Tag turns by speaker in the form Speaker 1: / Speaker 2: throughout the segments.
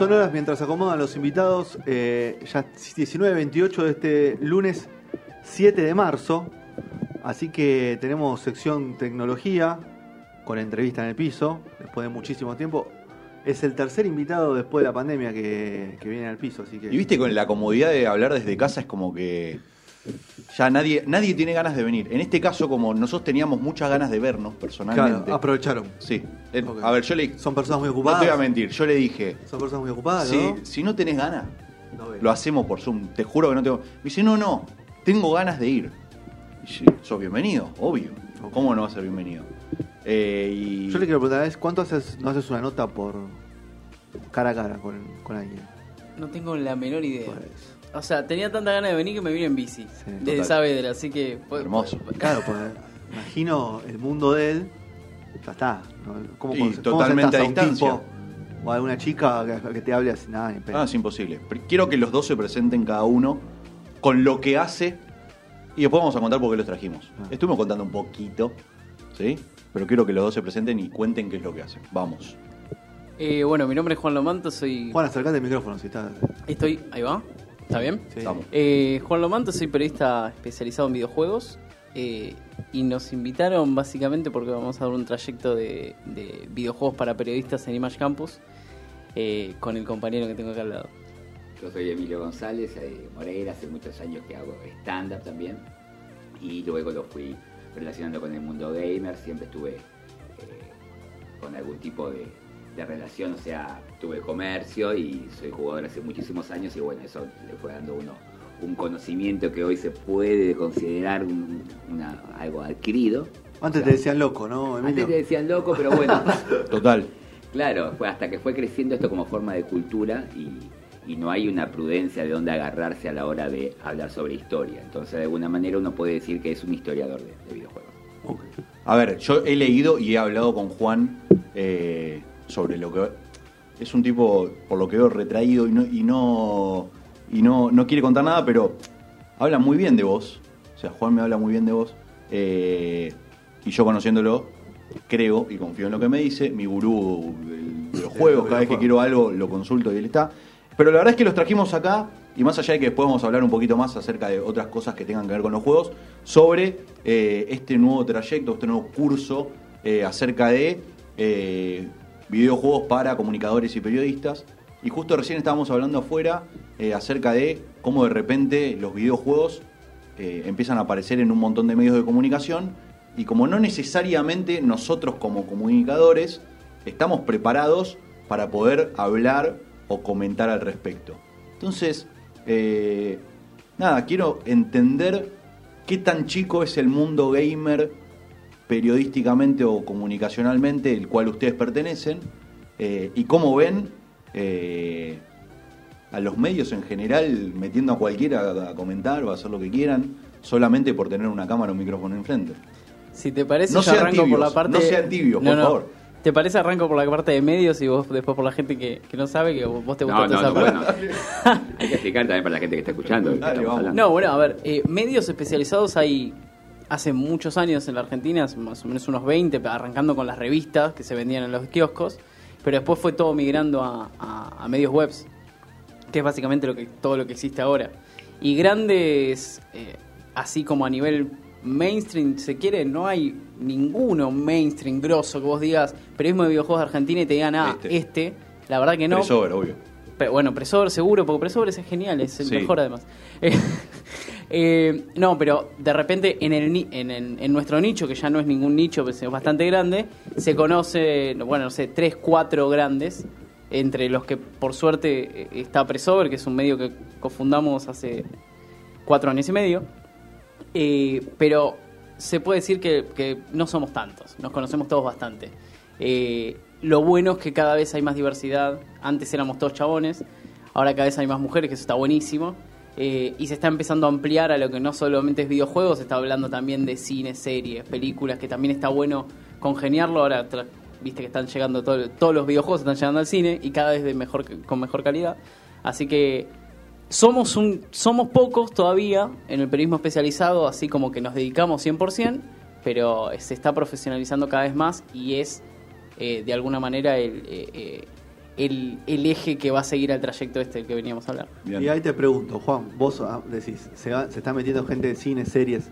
Speaker 1: Sonoras, mientras acomodan los invitados, eh, ya 19.28 de este lunes 7 de marzo, así que tenemos sección tecnología con entrevista en el piso, después de muchísimo tiempo. Es el tercer invitado después de la pandemia que, que viene al piso, así que...
Speaker 2: Y viste, con la comodidad de hablar desde casa es como que ya nadie, nadie tiene ganas de venir. En este caso, como nosotros teníamos muchas ganas de vernos personalmente.
Speaker 1: Claro, aprovecharon.
Speaker 2: Sí. A ver, yo le.
Speaker 1: Son personas muy
Speaker 2: No
Speaker 1: ocupadas.
Speaker 2: te voy a mentir, yo le dije.
Speaker 1: Son personas muy ocupadas,
Speaker 2: Si,
Speaker 1: ¿no?
Speaker 2: si no tenés ganas,
Speaker 1: No
Speaker 2: lo hacemos por Zoom. Te juro que no tengo. Me dice, no, no, tengo ganas de ir. Y yo, sos bienvenido, obvio. ¿Cómo no va a ser bienvenido? Eh, y
Speaker 1: Yo le quiero preguntar, ¿es ¿cuánto haces, no haces una nota por cara a cara con, con alguien?
Speaker 3: No tengo la menor idea.
Speaker 1: Pues,
Speaker 3: O sea, tenía tanta ganas de venir que me vine en bici.
Speaker 1: Sí,
Speaker 3: desde
Speaker 2: total.
Speaker 3: Saavedra, así que.
Speaker 2: Hermoso.
Speaker 1: claro, pues imagino el mundo de él, ya está. ¿no? ¿Cómo,
Speaker 2: Y
Speaker 1: cómo-
Speaker 2: totalmente a
Speaker 1: un
Speaker 2: distancia.
Speaker 1: tipo o a alguna chica que, que te hable así? Nada, ni pedo.
Speaker 2: Ah, es imposible. Quiero que los dos se presenten cada uno con lo que hace y después vamos a contar por qué los trajimos.
Speaker 1: Ah.
Speaker 2: Estuvimos contando un poquito, ¿sí? Pero quiero que los dos se presenten y cuenten qué es lo que hacen. Vamos.
Speaker 3: Eh, bueno, mi nombre es Juan Lomanto, soy.
Speaker 1: Juan, acercate el micrófono si está.
Speaker 3: Estoy. Ahí va. ¿Está bien?
Speaker 1: Sí.
Speaker 2: Estamos.
Speaker 3: Eh, Juan Lomanto, soy periodista especializado en videojuegos. eh, y nos invitaron básicamente porque vamos a dar un trayecto de, de videojuegos para periodistas en Image Campus eh, con el compañero que tengo acá al lado.
Speaker 4: Yo soy Emilio González eh, Moreira, hace muchos años que hago stand-up también. Y luego lo fui relacionando con el mundo gamer, siempre estuve eh, con algún tipo de, de relación, o sea, tuve comercio y soy jugador hace muchísimos años y bueno, eso le fue dando uno un conocimiento que hoy se puede considerar un- una- algo adquirido.
Speaker 1: Antes
Speaker 4: O
Speaker 1: te decían loco, ¿no, Emilio?
Speaker 4: Antes te decían loco, pero bueno.
Speaker 2: Total.
Speaker 4: Claro, fue hasta que fue creciendo esto como forma de cultura y, y no hay una prudencia de dónde agarrarse a la hora de hablar sobre historia. Entonces, de alguna manera uno puede decir que es un historiador de, de videojuegos.
Speaker 2: A ver, yo he leído y he hablado con Juan eh, sobre lo que es un tipo, por lo que veo, retraído y no y no y no, no quiere contar nada, pero habla muy bien de vos. O sea, Juan me habla muy bien de vos. eh, y yo conociéndolo, creo y confío en lo que me dice. Mi gurú de los juegos, cada vez que quiero algo lo consulto y él está. Pero la verdad es que los trajimos acá, y más allá de que después vamos a hablar un poquito más acerca de otras cosas que tengan que ver con los juegos, sobre eh, este nuevo trayecto, este nuevo curso eh, acerca de videojuegos para comunicadores y periodistas. Y justo recién estábamos hablando afuera eh, acerca de cómo de repente los videojuegos eh, empiezan a aparecer en un montón de medios de comunicación y como no necesariamente nosotros como comunicadores estamos preparados para poder hablar o comentar al respecto. Entonces, eh, nada, quiero entender qué tan chico es el mundo gamer periodísticamente o comunicacionalmente, el cual ustedes pertenecen, eh, y cómo ven eh, a los medios en general metiendo a cualquiera a, a comentar o a hacer lo que quieran, solamente por tener una cámara o un micrófono enfrente.
Speaker 3: Si te parece,
Speaker 2: No
Speaker 3: yo
Speaker 2: sean
Speaker 3: arranco por la
Speaker 2: tibios,
Speaker 3: parte.
Speaker 2: no sean tibios, por favor.
Speaker 3: ¿Te parece arranco por la parte de medios y vos después por la gente que, que no sabe que vos te gusta
Speaker 4: No,
Speaker 3: toda
Speaker 4: no,
Speaker 3: esa
Speaker 4: no,
Speaker 3: parte?
Speaker 4: bueno. Hay que explicar también para la gente que está escuchando.
Speaker 2: Dale.
Speaker 3: No, bueno, a ver, eh, medios especializados hay hace muchos años en la Argentina, hace más o menos unos 20, arrancando con las revistas que se vendían en los kioscos, pero después fue todo migrando a, a- a medios webs, que es básicamente lo que, todo lo que existe ahora. Y grandes, eh, así como a nivel mainstream, se quiere, no hay ninguno mainstream grosso que vos digas, periodismo de videojuegos de Argentina y te digan, ah,
Speaker 2: Este.
Speaker 3: este, la verdad que no.
Speaker 2: Presover, obvio.
Speaker 3: Pero, bueno, Presor seguro, porque Presor es genial, es el
Speaker 2: Sí.
Speaker 3: mejor además. Eh, no, pero de repente en, el- en nuestro nicho, que ya no es ningún nicho, pero es bastante grande, se conoce, bueno, no sé, tres, cuatro grandes entre los que por suerte eh, está Presover, que es un medio que cofundamos hace cuatro años y medio, Eh, pero se puede decir que, que no somos tantos, nos conocemos todos bastante. Eh, lo bueno es que cada vez hay más diversidad, antes éramos todos chabones, ahora cada vez hay más mujeres, que eso está buenísimo. Eh, y se está empezando a ampliar a lo que no solamente es videojuegos, se está hablando también de cine, series, películas, que también está bueno congeniarlo. Ahora, viste que están llegando todo- todos los videojuegos, están llegando al cine y cada vez de mejor, con mejor calidad. Así que somos, un, somos pocos todavía en el periodismo especializado, así como que nos dedicamos 100%, pero se está profesionalizando cada vez más y es eh, de alguna manera el, eh, el, el eje que va a seguir al trayecto este del que veníamos a hablar.
Speaker 2: Bien.
Speaker 1: Y ahí te pregunto, Juan, vos ah, decís, se, va- se está metiendo gente de cine, series,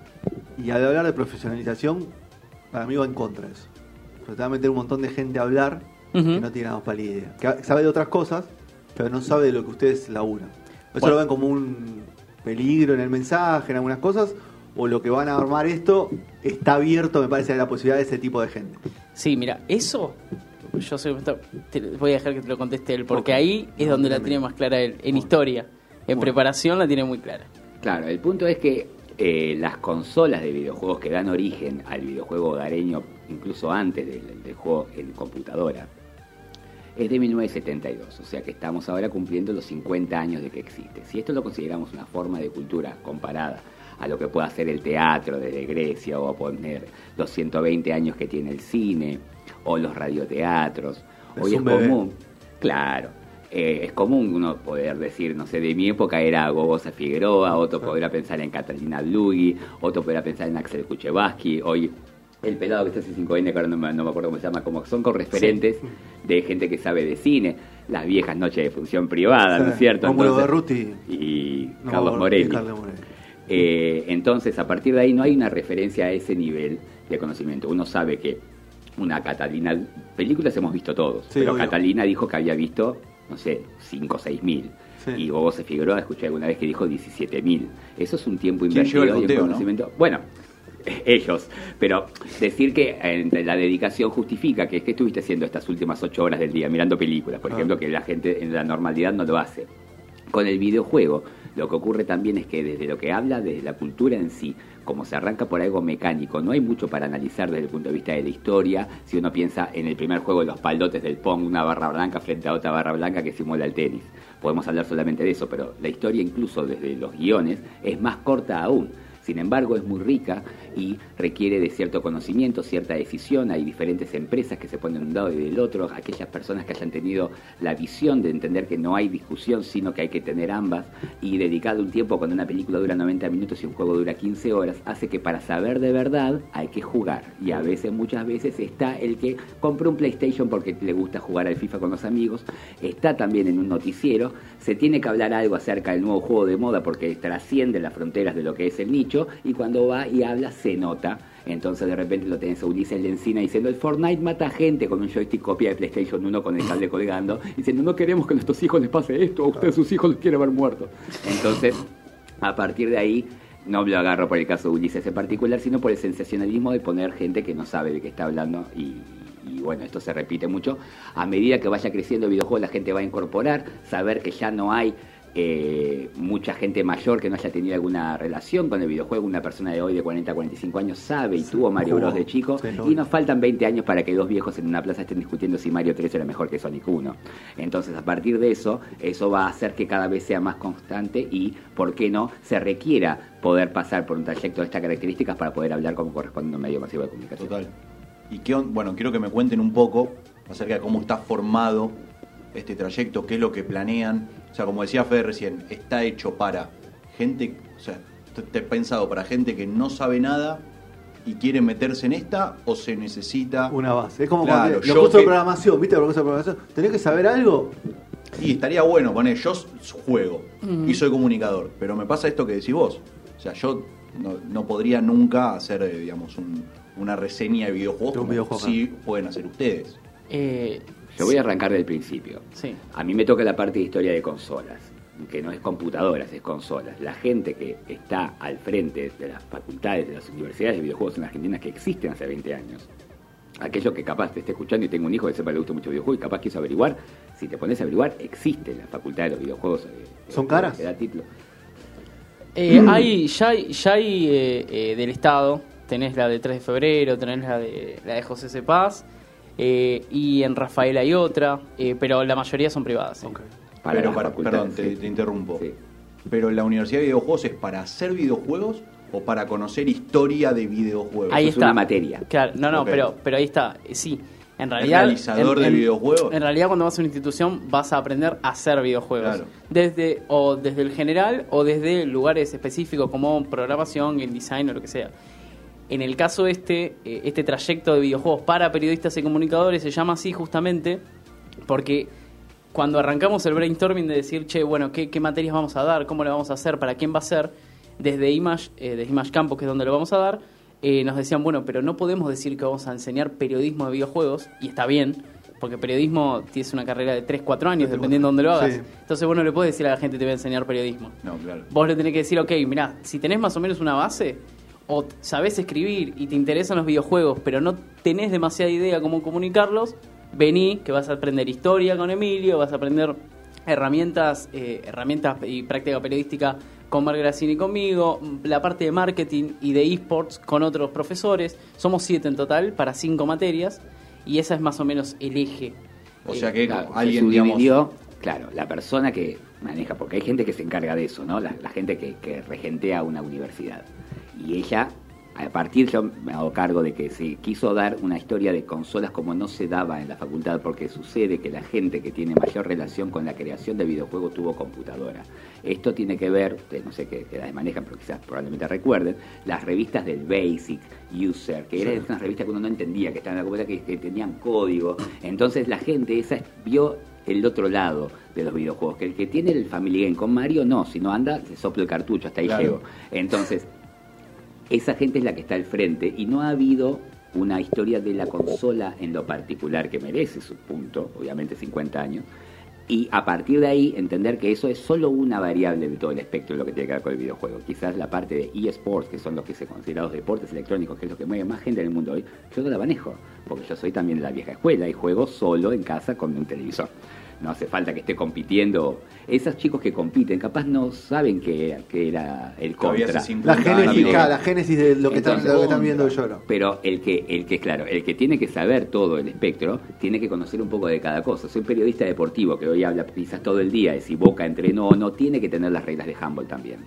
Speaker 1: y al hablar de profesionalización, para mí va en contra de eso. Se te va a meter un montón de gente a hablar que no tiene nada más pálida idea. Que sabe de otras cosas, pero no sabe de lo que ustedes laburan. ¿Eso
Speaker 3: Bueno.
Speaker 1: lo ven como un peligro en el mensaje, en algunas cosas? ¿O lo que van a armar esto está abierto, me parece, a la posibilidad de ese tipo de gente?
Speaker 3: Sí, mira, eso yo soy, te voy a dejar que te lo conteste él, porque ahí es donde la tiene más clara él. En historia, en
Speaker 1: Bueno.
Speaker 3: preparación la tiene muy clara.
Speaker 4: Claro, el punto es que eh, las consolas de videojuegos que dan origen al videojuego hogareño, incluso antes del, del juego en computadora, es de 1972, o sea que estamos ahora cumpliendo los 50 años de que existe. Si esto lo consideramos una forma de cultura comparada a lo que puede hacer el teatro desde Grecia o a poner los 120 años que tiene el cine o los radioteatros,
Speaker 1: Es
Speaker 4: hoy es
Speaker 1: bebé.
Speaker 4: común, claro, eh, es común uno poder decir, no sé, de mi época era Gogosa Figueroa, otro podrá pensar en Catalina Blugui, otro podrá pensar en Axel Kuchevaski, hoy el pelado que está hace 5N, que ahora no me, no me acuerdo cómo se llama, como son con referentes de gente que sabe de cine, las viejas noches de función privada, ¿no es cierto?
Speaker 1: Rómulo
Speaker 4: Entonces-
Speaker 1: Berruti.
Speaker 4: y
Speaker 1: No,
Speaker 4: Carlos Morelli.
Speaker 1: Carlos Morelli.
Speaker 4: Eh, entonces, a partir de ahí no hay una referencia a ese nivel de conocimiento. Uno sabe que una Catalina, películas hemos visto todos,
Speaker 1: Sí,
Speaker 4: pero
Speaker 1: obvio.
Speaker 4: Catalina dijo que había visto, no sé, 5 o 6 mil.
Speaker 1: Sí.
Speaker 4: Y Gogosa Figueroa escuché alguna vez que dijo 17 mil. Eso es un tiempo
Speaker 2: ¿Quién lleva
Speaker 4: invertido y un
Speaker 2: no?
Speaker 4: conocimiento. Bueno, ellos. Pero decir que eh, la dedicación justifica que es que estuviste haciendo estas últimas 8 horas del día mirando películas, por
Speaker 1: Ah.
Speaker 4: ejemplo, que la gente en la normalidad no lo hace. Con el videojuego, lo que ocurre también es que desde lo que habla, desde la cultura en sí, como se arranca por algo mecánico, no hay mucho para analizar desde el punto de vista de la historia, si uno piensa en el primer juego de los palotes del Pong, una barra blanca frente a otra barra blanca que simula el tenis. Podemos hablar solamente de eso, pero la historia incluso desde los guiones es más corta aún. Sin embargo, es muy rica y requiere de cierto conocimiento, cierta decisión. Hay diferentes empresas que se ponen de un lado y del otro. Aquellas personas que hayan tenido la visión de entender que no hay discusión, sino que hay que tener ambas y dedicarle un tiempo cuando una película dura 90 minutos y un juego dura 15 horas, hace que para saber de verdad hay que jugar. Y a veces, muchas veces, está el que compra un PlayStation porque le gusta jugar al FIFA con los amigos, está también en un noticiero, se tiene que hablar algo acerca del nuevo juego de moda porque trasciende las fronteras de lo que es el nicho y cuando va y habla se nota. Entonces de repente lo tenés a Ulises Lencina diciendo el Fortnite mata gente con un joystick copia de PlayStation 1 con el cable colgando, diciendo no queremos que a nuestros hijos les pase esto, a ustedes sus hijos los quieren ver muertos. Entonces, a partir de ahí, no lo agarro por el caso de Ulises en particular, sino por el sensacionalismo de poner gente que no sabe de qué está hablando y, y bueno, esto se repite mucho. A medida que vaya creciendo el videojuego, la gente va a incorporar, saber que ya no hay eh, mucha gente mayor que no haya tenido alguna relación con el videojuego. Una persona de hoy de 40 a 45 años sabe y tuvo Mario. Bros de chico. Y nos faltan 20 años para que dos viejos en una plaza estén discutiendo si Mario 3 era mejor que Sonic 1. Entonces, a partir de eso, eso va a hacer que cada vez sea más constante y, ¿por qué no?, se requiera poder pasar por un trayecto de estas características para poder hablar como corresponde a un medio masivo de comunicación.
Speaker 2: Total. Y qué on- bueno, quiero que me cuenten un poco acerca de cómo está formado este trayecto, qué es lo que planean. O sea, como decía Fede recién, está hecho para gente, o sea, está pensado para gente que no sabe nada y quiere meterse en esta o se necesita
Speaker 1: Una base. Es como
Speaker 2: Claro,
Speaker 1: cuando
Speaker 2: yo
Speaker 1: los cursos de programación, ¿viste? Los cursos de programación. ¿Tenés que saber algo?
Speaker 2: Y estaría bueno poner, yo juego y soy comunicador, pero me pasa esto que decís vos. O sea, yo no, no podría nunca hacer, eh, digamos, un- una reseña de videojuegos como
Speaker 1: videojuego,
Speaker 2: sí pueden hacer ustedes.
Speaker 3: Eh,
Speaker 4: Yo voy a arrancar del principio.
Speaker 3: Sí.
Speaker 4: A mí me toca la parte de historia de consolas, que no es computadoras, es consolas. La gente que está al frente de las facultades, de las universidades de videojuegos en Argentina que existen hace 20 años, aquello que capaz te esté escuchando y tengo un hijo que sepa que le gusta mucho videojuegos y capaz quiso averiguar, si te pones a averiguar, existe la facultad de los videojuegos. eh,
Speaker 1: ¿Son
Speaker 4: eh,
Speaker 1: caras?
Speaker 4: que da título.
Speaker 3: Eh, hay, ya hay, ya hay eh, eh, del Estado, tenés la de 3 de febrero, tenés la de, la de José Cepaz, eh, y en Rafael hay otra, eh, pero la mayoría son privadas. sí.
Speaker 1: Ok.
Speaker 4: Para
Speaker 2: Pero para- perdón, te,
Speaker 4: sí.
Speaker 2: te interrumpo.
Speaker 4: Sí.
Speaker 2: Pero la Universidad de Videojuegos es para hacer videojuegos o para conocer historia de videojuegos.
Speaker 3: Ahí
Speaker 4: es
Speaker 3: está.
Speaker 4: una materia.
Speaker 3: Claro, no, no, pero, pero ahí está. eh, Sí, en realidad.
Speaker 2: realizador de videojuegos?
Speaker 3: En realidad, cuando vas a una institución, vas a aprender a hacer videojuegos.
Speaker 2: Claro.
Speaker 3: Desde, o desde el general o desde lugares específicos como programación, game design o lo que sea. En el caso este, eh, este trayecto de videojuegos para periodistas y comunicadores se llama así justamente porque cuando arrancamos el brainstorming de decir, che, bueno, ¿qué, qué materias vamos a dar? ¿Cómo lo vamos a hacer? ¿Para quién va a ser? Desde Image, eh, desde Image Campus, que es donde lo vamos a dar, eh, nos decían, bueno, pero no podemos decir que vamos a enseñar periodismo de videojuegos, y está bien, porque periodismo tienes una carrera de 3, 4 años, dependiendo de dónde lo hagas.
Speaker 1: Sí.
Speaker 3: Entonces, bueno, le puedes decir a la gente, te voy a enseñar periodismo.
Speaker 2: No, claro.
Speaker 3: Vos le tenés que decir, ok, mirá, si tenés más o menos una base, o sabés escribir y te interesan los videojuegos, pero no tenés demasiada idea cómo comunicarlos, vení, que vas a aprender historia con Emilio, vas a aprender herramientas, eh, herramientas y práctica periodística con Mar Gracini y conmigo, la parte de marketing y de esports con otros profesores. Somos siete en total para cinco materias y esa es más o menos el eje.
Speaker 2: O sea que
Speaker 4: Claro,
Speaker 2: alguien,
Speaker 4: se
Speaker 2: digamos,
Speaker 4: claro, la persona que maneja, porque hay gente que se encarga de eso, ¿no? La, la gente que, que regentea una universidad. Y ella, a partir, yo me hago cargo de que se quiso dar una historia de consolas como no se daba en la facultad, porque sucede que la gente que tiene mayor relación con la creación de videojuegos tuvo computadora. Esto tiene que ver, ustedes no sé qué qué edades manejan, pero quizás probablemente recuerden, las revistas del Basic, User, que eran unas revistas que uno no entendía, que estaban en la computadora, que, que tenían código. Entonces la gente esa vio el otro lado de los videojuegos, que el que tiene el Family Game con Mario no, si no anda, se sopla el cartucho, hasta ahí
Speaker 2: Claro.
Speaker 4: llego. Entonces, esa gente es la que está al frente y no ha habido una historia de la consola en lo particular que merece su punto, obviamente 50 años, y a partir de ahí entender que eso es solo una variable de todo el espectro de lo que tiene que ver con el videojuego. Quizás la parte de eSports, que son los que se considerados deportes electrónicos, que es lo que mueve más gente en el mundo hoy, yo no la manejo, porque yo soy también de la vieja escuela y juego solo en casa con un televisor. No hace falta que esté compitiendo. Esos chicos que compiten, capaz no saben que, que era el contra.
Speaker 1: La
Speaker 2: 50
Speaker 1: génesis, la génesis de lo que, están,
Speaker 4: Entonces,
Speaker 1: lo que están viendo yo. ¿no?
Speaker 4: Pero el que, el que, claro, el que tiene que saber todo el espectro, tiene que conocer un poco de cada cosa. Soy periodista deportivo que hoy habla quizás todo el día de si Boca entrenó o no, tiene que tener las reglas de handball también.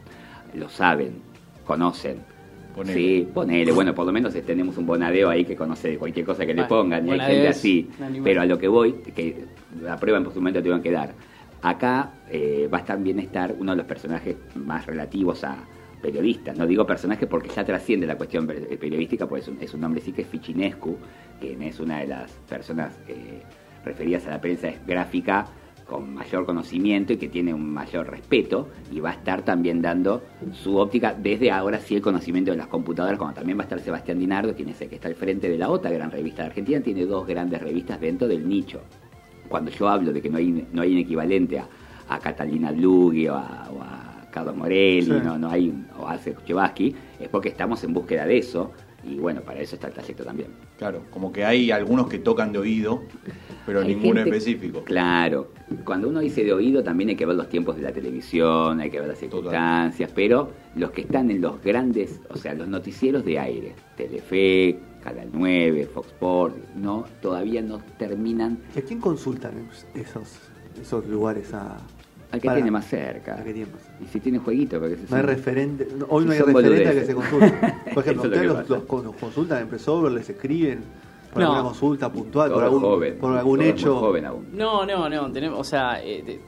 Speaker 4: Lo saben, conocen.
Speaker 2: Ponele.
Speaker 4: Sí, ponele. Bueno, por lo menos tenemos un bonadeo ahí que conoce cualquier cosa que le pongan. Y hay gente así. Pero a lo que voy, que la prueba en su momento te van a quedar. Acá eh, va a estar uno de los personajes más relativos a periodistas. No digo personaje porque ya trasciende la cuestión eh, periodística, pues es un, es un nombre sí que es Fichinescu, que es una de las personas eh, referidas a la prensa gráfica con mayor conocimiento y que tiene un mayor respeto y va a estar también dando su óptica desde ahora sí el conocimiento de las computadoras, como también va a estar Sebastián Dinardo, quien es el que está al frente de la otra gran revista de Argentina, tiene dos grandes revistas dentro del nicho. Cuando yo hablo de que no hay, no hay un equivalente a, a Catalina Blugui o a, o a Carlos Morelli,
Speaker 1: Sí.
Speaker 4: no, no hay un- o a Kuchevaski, es porque estamos en búsqueda de eso y bueno, para eso está el trayecto también.
Speaker 2: Claro, como que hay algunos que tocan de oído, pero
Speaker 4: Hay
Speaker 2: ninguno
Speaker 4: gente-
Speaker 2: específico.
Speaker 4: Claro, cuando uno dice de oído también hay que ver los tiempos de la televisión, hay que ver las circunstancias, pero los que están en los grandes, o sea, los noticieros de aire, Telefe, Canal 9, Fox Sports, no, todavía no terminan
Speaker 1: ¿Y ¿A quién consultan esos, esos lugares? A,
Speaker 4: al que
Speaker 1: para-
Speaker 4: tiene más cerca.
Speaker 1: al que tiene más?
Speaker 4: Y si tiene jueguito, porque
Speaker 1: No hay referente, no, hoy no hay referente a que se consulte. Por ejemplo,
Speaker 4: es lo
Speaker 1: ustedes los, los los consultan en Presover, les escriben por
Speaker 3: No.
Speaker 1: alguna consulta puntual, por algún,
Speaker 4: joven,
Speaker 1: por algún hecho.
Speaker 4: joven aún.
Speaker 3: No, no, no. Tenemos, o sea, eh,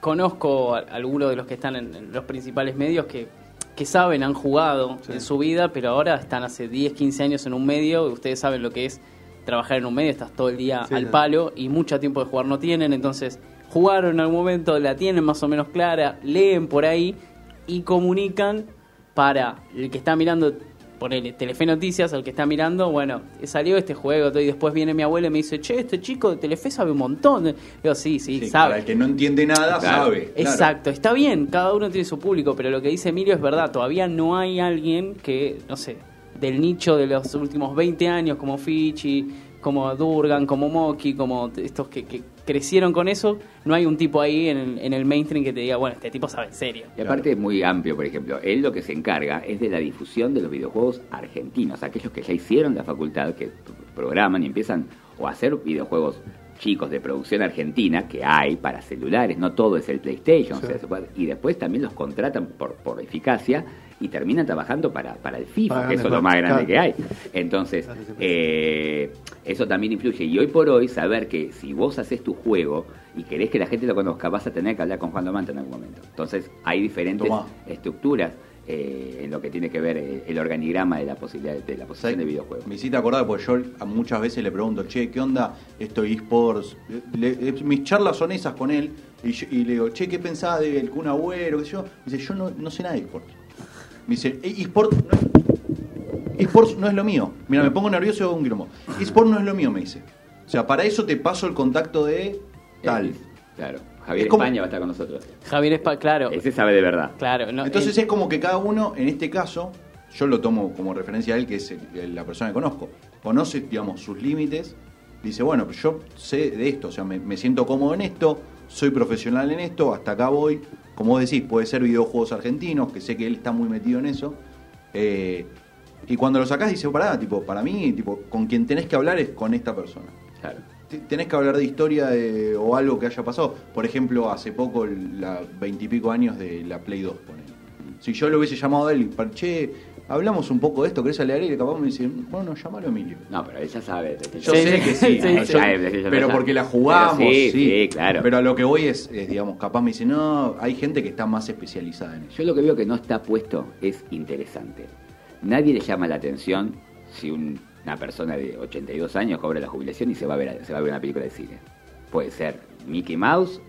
Speaker 3: conozco a, a algunos de los que están en, en los principales medios que, que saben, han jugado
Speaker 1: Sí.
Speaker 3: en su vida, pero ahora están hace 10, 15 años en un medio. y Ustedes saben lo que es trabajar en un medio, estás todo el día
Speaker 1: Sí,
Speaker 3: al palo y mucho tiempo de jugar no tienen. Entonces, jugaron en algún momento, la tienen más o menos clara, leen por ahí y comunican para el que está mirando. Ponele Telefe Noticias, al que está mirando, bueno, salió este juego, y después viene mi abuela y me dice, che, este chico de Telefe sabe un montón. Digo, sí, sí,
Speaker 2: Sí,
Speaker 3: sabe.
Speaker 2: Para el que no entiende nada,
Speaker 4: Claro.
Speaker 2: sabe. claro.
Speaker 3: Exacto, está bien, cada uno tiene su público, pero lo que dice Emilio es verdad, todavía no hay alguien que, no sé, del nicho de los últimos 20 años como Fichi, como Durgan, como Moki, como estos que, que crecieron con eso, no hay un tipo ahí en el, en el mainstream que te diga, bueno, este tipo sabe en serio.
Speaker 4: Y aparte es muy amplio, por ejemplo, él lo que se encarga es de la difusión de los videojuegos argentinos, aquellos que ya hicieron la facultad, que programan y empiezan o a hacer videojuegos chicos de producción argentina, que hay para celulares, no todo es el PlayStation, o sea, se puede- y después también los contratan por, por eficacia y terminan trabajando para, para el FIFA,
Speaker 1: Para
Speaker 4: que eso es lo más grande que hay. Entonces, eh, eso también influye. Y hoy por hoy, saber que si vos haces tu juego y querés que la gente lo conozca, vas a tener que hablar con Juan Domante en algún momento. Entonces, hay diferentes
Speaker 2: Tomá.
Speaker 4: estructuras eh, en lo que tiene que ver eh, el organigrama de la posibilidad de la posición de videojuegos.
Speaker 2: Me hiciste acordar porque yo muchas veces le pregunto, che, ¿qué onda esto esports? Mis charlas son esas con él y, yo- y le digo, che, ¿qué pensás del Kun Agüero? ¿Qué sé yo? Me dice, yo no, no sé nada de esports. Me dice, "Eh, esports no es, esports no es lo mío. Mira, me pongo nervioso y hago un quilombo. Esports no es lo mío, me dice. O sea, para eso te paso el contacto de tal.
Speaker 4: Eh, claro. Javier
Speaker 2: Es como-
Speaker 4: España va a estar con nosotros.
Speaker 3: Javier Espa, claro,
Speaker 4: Ese sabe de verdad.
Speaker 3: claro. no,
Speaker 2: Entonces es como que cada uno, en este caso, yo lo tomo como referencia a él, que es el- el- la persona que conozco. Conoce, digamos, sus límites. Dice, bueno, yo sé de esto, o sea, me, me siento cómodo en esto, soy profesional en esto, hasta acá voy. Como vos decís, puede ser videojuegos argentinos, que sé que él está muy metido en eso. Eh, y cuando lo sacás, dice, pará, tipo, para mí, tipo, con quien tenés que hablar es con esta persona.
Speaker 4: Claro.
Speaker 2: Tenés que hablar de historia de- o algo que haya pasado. Por ejemplo, hace poco, la veintipico años de la Play 2, ponele. Si yo lo hubiese llamado a él y, che, hablamos un poco de esto, ¿querés hablar? Y capaz me dice, bueno, llamalo a Emilio.
Speaker 4: No, pero él ya sabe.
Speaker 2: Yo
Speaker 3: Sí,
Speaker 2: sé que sí, pero porque la jugamos, sí,
Speaker 4: sí, claro.
Speaker 2: Pero a lo que voy es, es, digamos, capaz me dice, no, hay gente que está más especializada en eso.
Speaker 4: Yo lo que veo que no está puesto es interesante. Nadie le llama la atención si un- una persona de 82 años cobra la jubilación y se va a ver, se va a ver una película de cine. Puede ser Mickey Mouse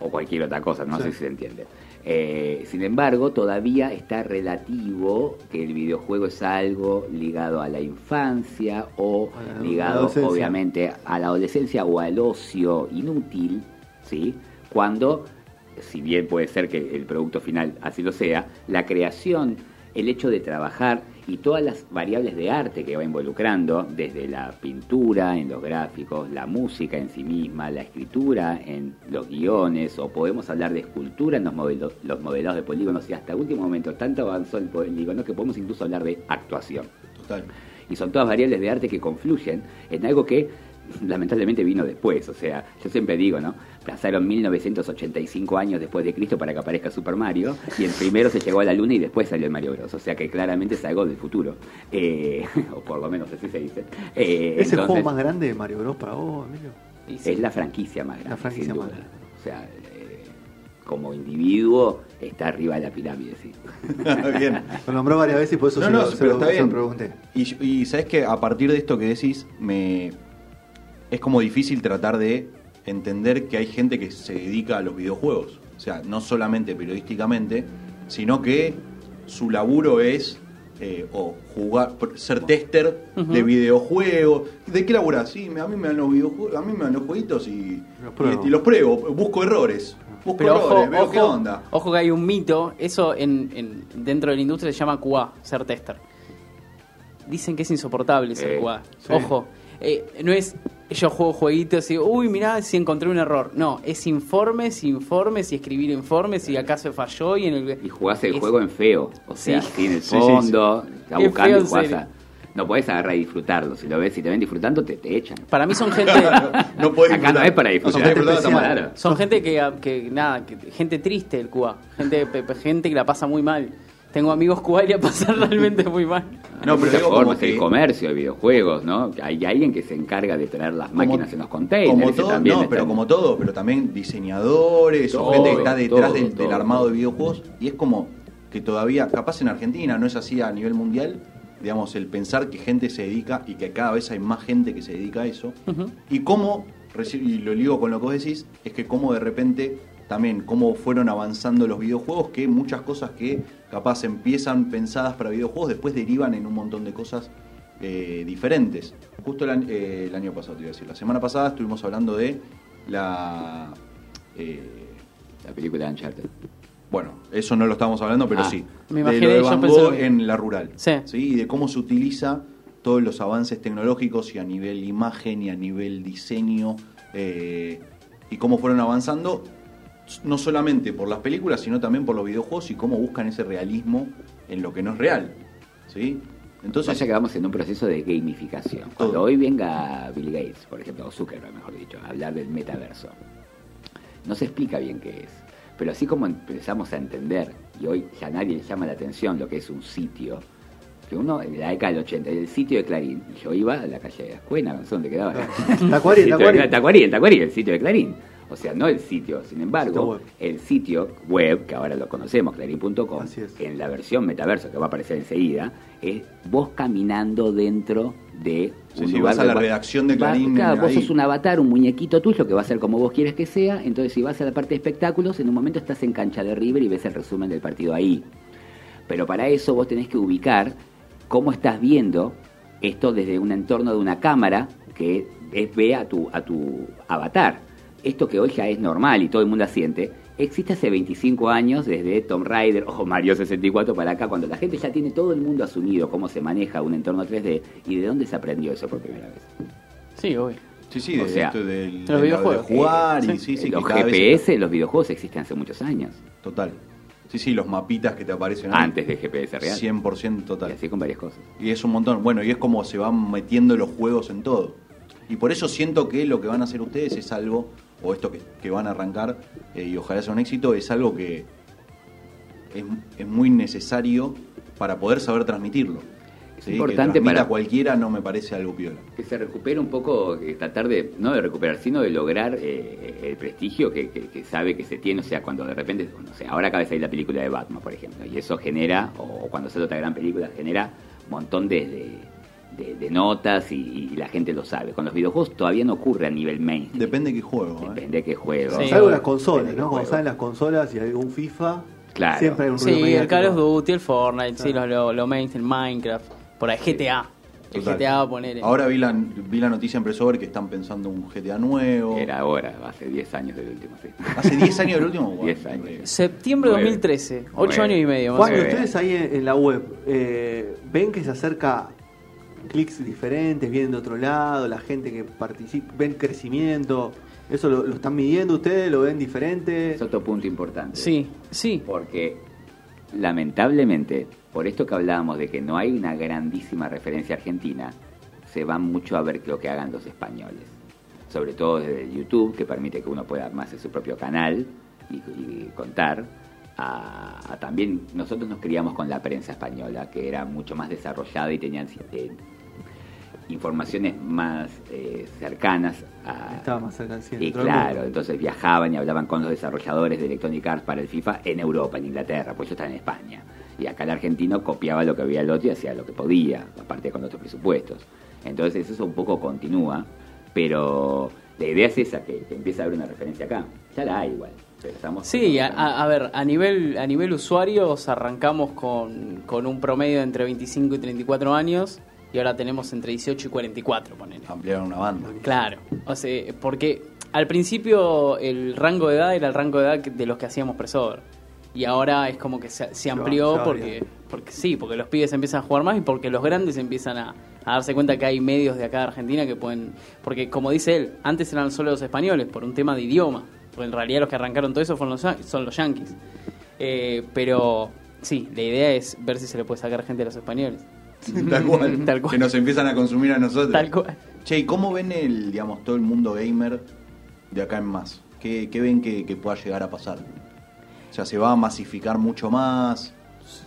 Speaker 4: o cualquier otra cosa, no sé si se entiende. Eh, sin embargo, todavía está relativo que el videojuego es algo ligado a la infancia o
Speaker 1: la
Speaker 4: ligado obviamente a la adolescencia o al ocio inútil, ¿sí? Cuando, si bien puede ser que el producto final así lo sea, la creación, el hecho de trabajar y todas las variables de arte que va involucrando, desde la pintura en los gráficos, la música en sí misma, la escritura en los guiones, o podemos hablar de escultura en los, modelos, los modelados de polígonos, y hasta último momento tanto avanzó el polígono que podemos incluso hablar de actuación.
Speaker 2: Total.
Speaker 4: Y son todas variables de arte que confluyen en algo que lamentablemente vino después. O sea, yo siempre digo, ¿no? Pasaron 1985 años después de Cristo para que aparezca Super Mario, y el primero se llegó a la luna y después salió el Mario Bros. O sea que claramente es algo del futuro. Eh, o por lo menos así se dice. Eh,
Speaker 1: ¿Es el juego más grande de Mario Bros para vos, Emilio?
Speaker 3: sí.
Speaker 4: Es la franquicia más grande.
Speaker 1: La franquicia más grande.
Speaker 4: O sea, eh, como individuo está arriba de la pirámide, sí.
Speaker 2: Bien.
Speaker 1: Lo nombró varias veces y por eso
Speaker 2: No,
Speaker 1: se,
Speaker 2: no,
Speaker 1: lo, se
Speaker 2: pero
Speaker 1: lo-
Speaker 2: está
Speaker 1: se lo
Speaker 2: bien.
Speaker 1: pregunté.
Speaker 2: Y, y sabes que a partir de esto que decís, me es como difícil tratar de entender que hay gente que se dedica a los videojuegos. O sea, no solamente periodísticamente, sino que su laburo es eh, o jugar, ser tester de videojuegos. ¿De qué laburás? Sí, a mí me dan los videojuegos, a mí me dan los jueguitos y
Speaker 1: Los pruebo.
Speaker 2: y, y los pruebo, busco errores. Busco
Speaker 3: Pero
Speaker 2: errores,
Speaker 3: ojo,
Speaker 2: veo
Speaker 3: ojo,
Speaker 2: qué onda.
Speaker 3: ojo que hay un mito, eso en, en- dentro de la industria se llama QA, ser tester. Dicen que es insoportable ser
Speaker 4: Eh,
Speaker 3: QA.
Speaker 1: sí.
Speaker 3: Ojo, eh, no es yo juego jueguitos y uy, mirá si encontré un error. No, es informes, informes y escribir informes y acá se falló y en el...
Speaker 4: Y jugás el
Speaker 3: es-
Speaker 4: juego en feo. O sea,
Speaker 3: Sí.
Speaker 4: sin el
Speaker 2: Sí, sí,
Speaker 4: fondo, está
Speaker 3: Qué
Speaker 4: buscando y jugás a- No podés agarrar y disfrutarlo. Si lo ves, si te ven disfrutando, te, te echan.
Speaker 3: Para mí son gente...
Speaker 2: No podés
Speaker 4: Acá no es para disfrutar.
Speaker 2: no.
Speaker 4: Claro.
Speaker 3: Son gente que, que nada, que- gente triste el QA, gente, pe- pe- gente que la pasa muy mal. Tengo amigos QA y la pasan realmente muy mal.
Speaker 2: No,
Speaker 4: Hay
Speaker 2: pero digo
Speaker 4: formas,
Speaker 2: que-
Speaker 4: el comercio de videojuegos, ¿no? Hay alguien que se encarga de traer las máquinas en los containers.
Speaker 2: Como todo,
Speaker 4: también
Speaker 2: no, pero como todo, pero también diseñadores o gente que está detrás
Speaker 4: todo,
Speaker 2: del, armado de videojuegos y es como que todavía, capaz en Argentina, no es así a nivel mundial, digamos, el pensar que gente se dedica y que cada vez hay más gente que se dedica a eso y cómo, y lo ligo con lo que vos decís, es que cómo de repente también cómo fueron avanzando los videojuegos, que muchas cosas que capaz empiezan pensadas para videojuegos después derivan en un montón de cosas eh, diferentes. Justo el, año- eh, el año pasado, te iba a decir, la semana pasada estuvimos hablando de la... eh,
Speaker 4: La película de Uncharted.
Speaker 2: bueno, eso no lo estábamos hablando, pero
Speaker 4: Ah,
Speaker 2: sí.
Speaker 3: me
Speaker 2: de lo de Van Gogh en la rural.
Speaker 3: Sí.
Speaker 2: Y de cómo se utiliza todos los avances tecnológicos y a nivel imagen y a nivel diseño eh, y cómo fueron avanzando, no solamente por las películas, sino también por los videojuegos y cómo buscan ese realismo en lo que no es real. ¿sí?
Speaker 4: Entonces, Pasa que vamos en un proceso de gamificación. Cuando hoy venga Bill Gates, por ejemplo, o Zuckerberg, mejor dicho, a hablar del metaverso, no se explica bien qué es. Pero así como empezamos a entender, y hoy ya nadie le llama la atención lo que es un sitio, que uno en la década del 80, el sitio de Clarín, y yo iba a la calle de Escuena, no sé dónde quedaba.
Speaker 1: Tacuarí.
Speaker 4: Tacuarí, Tacuarí, el sitio de Clarín. O sea, no el sitio, sin embargo, el sitio web, que ahora lo conocemos, clarín.com, en la versión metaverso que va a aparecer enseguida, es vos caminando dentro de
Speaker 2: un sí, vas a la redacción de Clarín.
Speaker 4: claro, vos sos un avatar, un muñequito tuyo que va a ser como vos quieres que sea. Entonces, si vas a la parte de espectáculos, en un momento estás en cancha de River y ves el resumen del partido ahí. Pero para eso vos tenés que ubicar cómo estás viendo esto desde un entorno de una cámara que es, ve a tu, a tu avatar esto que hoy ya es normal y todo el mundo asiente, existe hace 25 años, desde Tomb Raider o Mario 64 para acá, cuando la gente ya tiene todo el mundo asumido cómo se maneja un entorno 3D y de dónde se aprendió eso por primera vez.
Speaker 3: Sí, hoy.
Speaker 2: Sí, sí, de,
Speaker 4: sea,
Speaker 2: esto del,
Speaker 3: los videojuegos.
Speaker 2: De jugar y sí, sí,
Speaker 4: los GPS, los videojuegos existen hace muchos años.
Speaker 2: Total. Sí, sí, los mapitas que te aparecen
Speaker 4: antes de GPS real.
Speaker 2: 100% total.
Speaker 4: Y así con varias cosas.
Speaker 2: Y es un montón. Bueno, y es como se van metiendo los juegos en todo. Y por eso siento que lo que van a hacer ustedes es algo o esto que, van a arrancar, eh, y ojalá sea un éxito, es algo que es, muy necesario para poder saber transmitirlo.
Speaker 4: Es importante para
Speaker 2: cualquiera no me parece algo piola.
Speaker 4: Que se recupere un poco, tratar de, no de recuperar, sino de lograr eh, el prestigio que, sabe que se tiene, o sea, cuando de repente, no sé, ahora acaba de salir la película de Batman, por ejemplo, y eso genera, o cuando sale otra gran película, genera un montón de de, notas y, la gente lo sabe. Con los videojuegos todavía no ocurre a nivel mainstream.
Speaker 2: Depende de qué juego.
Speaker 4: ¿eh? Depende de qué juego.
Speaker 1: Sí. Salvo las consolas, ¿no? Cuando salen las consolas y hay algún FIFA,
Speaker 4: claro.
Speaker 1: siempre hay un ruido
Speaker 3: Sí, el Call of Duty, el Fortnite, sí, lo, lo, mainstream, Minecraft, por ahí GTA. El GTA va a poner.
Speaker 2: Ahora vi la, vi la noticia en Presover que están pensando un GTA nuevo.
Speaker 4: Era ahora, hace 10 años del último, sí.
Speaker 2: ¿Hace 10 años del último?
Speaker 4: 10 años.
Speaker 3: Septiembre de 2013, 8 años y medio.
Speaker 1: Juan, ustedes ahí en, la web, eh, ¿ven que se acerca clics diferentes, vienen de otro lado, la gente que participa, ven crecimiento. ¿Eso lo, están midiendo ustedes? ¿Lo ven diferente?
Speaker 4: Es otro punto importante.
Speaker 3: Sí, sí.
Speaker 4: Porque lamentablemente, por esto que hablábamos de que no hay una grandísima referencia argentina, se va mucho a ver lo que hagan los españoles. Sobre todo desde YouTube, que permite que uno pueda armarse su propio canal y, contar. A, también nosotros nos criamos con la prensa española, que era mucho más desarrollada y tenían eh, informaciones más eh, cercanas a...
Speaker 1: Estaba más cerca
Speaker 4: Y claro, entonces viajaban y hablaban con los desarrolladores de Electronic Arts para el FIFA en Europa, en Inglaterra, pues yo estaba en España. Y acá el argentino copiaba lo que había el otro y hacía lo que podía, aparte con otros presupuestos. Entonces eso un poco continúa, pero la idea es esa, que, empieza a haber una referencia acá. Ya la hay igual. Estamos
Speaker 3: sí, a, ver, a nivel, a nivel usuarios arrancamos con, con un promedio de entre 25 y 34 años y ahora tenemos entre 18 y 44, ponele.
Speaker 2: Ampliaron una banda.
Speaker 3: Claro, o sea, porque al principio el rango de edad era el rango de edad de los que hacíamos Presover. Y ahora es como que se, amplió porque, porque sí, porque los pibes empiezan a jugar más y porque los grandes empiezan a, darse cuenta que hay medios de acá de Argentina que pueden... Porque como dice él, antes eran solo los españoles por un tema de idioma. Porque en realidad los que arrancaron todo eso fueron los, son los yankees. Eh, pero sí, la idea es ver si se le puede sacar gente a los españoles.
Speaker 2: Tal cual. Que nos empiezan a consumir a nosotros.
Speaker 3: Tal cual.
Speaker 2: Che, ¿y cómo ven el, digamos, todo el mundo gamer de acá en más? ¿Qué, ven que, pueda llegar a pasar? O sea, ¿se va a masificar mucho más?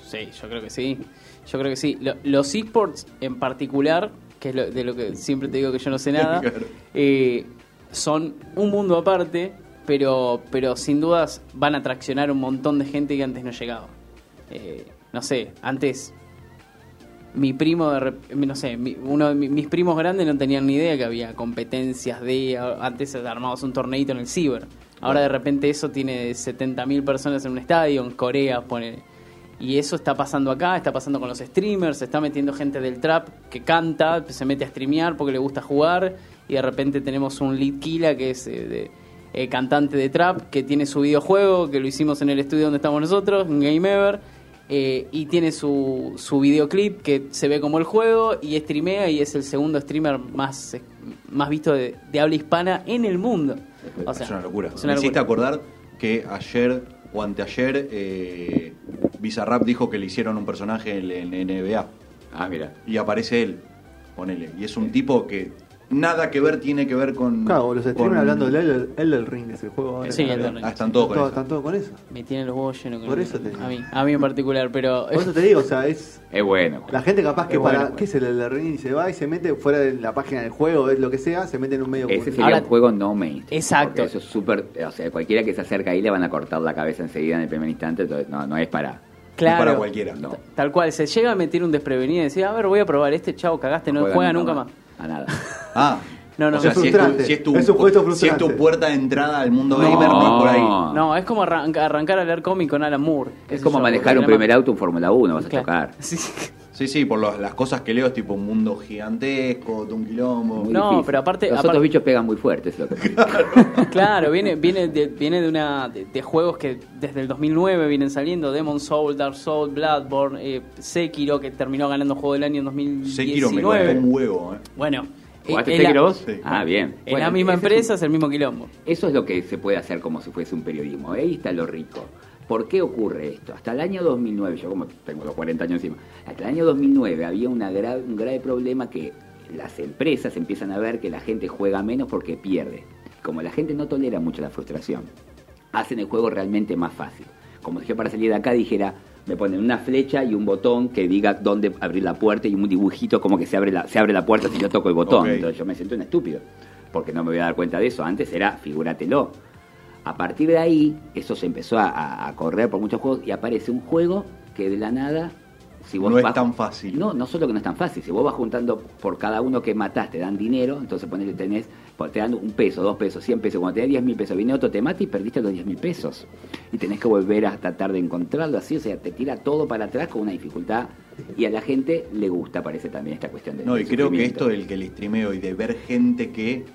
Speaker 3: Sí, yo creo que sí. Yo creo que sí. los esports en particular, que es de lo que siempre te digo que yo no sé nada, eh, son un mundo aparte, pero, pero sin dudas van a atraccionar un montón de gente que antes no llegaba. Eh, no sé, antes mi primo, no sé, uno de mis primos grandes no tenían ni idea que había competencias de. Antes armábamos un torneito en el Ciber. Ahora de repente eso tiene 70.000 personas en un estadio, en Corea, pone. Y eso está pasando acá, está pasando con los streamers, se está metiendo gente del trap que canta, se mete a streamear porque le gusta jugar. Y de repente tenemos un lead killer que es eh, de, eh, cantante de trap, que tiene su videojuego, que lo hicimos en el estudio donde estamos nosotros, en Game Ever Eh, y tiene su, su videoclip que se ve como el juego y streamea y es el segundo streamer más, más visto de, de habla hispana en el mundo. O sea,
Speaker 2: es una locura.
Speaker 3: es una
Speaker 2: Me hiciste acordar que ayer o anteayer eh, Bizarrap dijo que le hicieron un personaje en, en NBA
Speaker 4: Ah, mira.
Speaker 2: y aparece él, ponele. Y es un tipo que nada que ver tiene que ver con.
Speaker 1: Claro, los streamers
Speaker 2: con-
Speaker 1: hablando del Elder, Elder Ring, es el juego ahora.
Speaker 3: Sí, Elden Ring.
Speaker 2: Ah, están todos con eso.
Speaker 1: Están todos con eso.
Speaker 3: Me tiene los huevos llenos con
Speaker 1: Por eso te digo.
Speaker 3: a mí, a mí en particular, pero
Speaker 1: Por eso te digo, o sea, es.
Speaker 4: Es bueno.
Speaker 1: La gente capaz que
Speaker 4: bueno,
Speaker 1: para.
Speaker 4: bueno.
Speaker 1: ¿Qué es el Elder Ring? Y se va y se mete fuera de la página del juego, es lo que sea, se mete en un medio
Speaker 4: Ese sería
Speaker 3: Ahora-
Speaker 4: un juego no mainstream.
Speaker 3: Exacto.
Speaker 4: Eso es súper. O sea, cualquiera que se acerca ahí le van a cortar la cabeza enseguida en el primer instante. Entonces, no, no es para.
Speaker 3: claro,
Speaker 2: para cualquiera.
Speaker 4: No.
Speaker 3: tal cual, se llega a meter un desprevenido y decir, a ver, voy a probar este, chavo, cagaste, no, juega nunca más.
Speaker 4: A nada.
Speaker 2: Ah,
Speaker 3: No, no,
Speaker 2: o sea,
Speaker 1: es
Speaker 2: si, es tu,
Speaker 1: frustrante.
Speaker 2: si es tu-
Speaker 1: Es un puesto
Speaker 2: si es
Speaker 1: frustrante.
Speaker 2: tu puerta de entrada al mundo
Speaker 3: No.
Speaker 2: gamer, no es por ahí.
Speaker 3: No, es como arran- arrancar a leer cómic con Alan Moore.
Speaker 4: Es como
Speaker 3: yo,
Speaker 4: manejar un primer auto en Fórmula 1, vas a chocar.
Speaker 3: Sí.
Speaker 2: Sí, sí, por lo- las cosas que leo es tipo un mundo gigantesco, de un quilombo.
Speaker 4: Muy
Speaker 3: No,
Speaker 4: difícil.
Speaker 3: pero aparte-
Speaker 4: Los
Speaker 3: aparte-
Speaker 4: otros bichos pegan muy fuerte, es lo que
Speaker 3: Claro, viene, viene, de, viene de una de, de juegos que desde el 2009 vienen saliendo, Demon Soul, Dark Soul, Bloodborne, eh, Sekiro, que terminó ganando Juego del Año en 2019.
Speaker 2: Sekiro me un huevo, eh.
Speaker 3: Bueno,
Speaker 4: ¿Jugaste
Speaker 3: eh, es la-
Speaker 4: Sekiro vos?
Speaker 2: Sí.
Speaker 4: Ah, bien.
Speaker 3: en
Speaker 4: Bueno,
Speaker 3: la misma
Speaker 4: ese es un-
Speaker 3: empresa es el mismo quilombo.
Speaker 4: Eso es lo que se puede hacer como si fuese un periodismo. Ahí está lo rico. ¿Por qué ocurre esto? Hasta el año 2009, yo como tengo los 40 años encima, hasta el año 2009 había una un grave problema que las empresas empiezan a ver que la gente juega menos porque pierde. Como la gente no tolera mucho la frustración, hacen el juego realmente más fácil. Como si yo para salir de acá dijera, me ponen una flecha y un botón que diga dónde abrir la puerta y un dibujito como que se abre la, se abre la puerta si yo toco el botón. Entonces yo me siento un estúpido, porque no me voy a dar cuenta de eso. Antes era, figúratelo. A partir de ahí, eso se empezó a- correr por muchos juegos y aparece un juego que de la nada, si vos
Speaker 2: No es tan fácil.
Speaker 4: No, no solo que no es tan fácil. Si vos vas juntando por cada uno que matás, te dan dinero, entonces ponele, tenés, pues, te dan un peso, dos pesos, cien pesos. Cuando tenés diez mil pesos, viene otro, te mata y perdiste los diez mil pesos. Y tenés que volver a tratar de encontrarlo así, o sea, te tira todo para atrás con una dificultad. Y a la gente le gusta, parece también esta cuestión de
Speaker 2: No, y creo que esto del que el streameo y de ver gente que,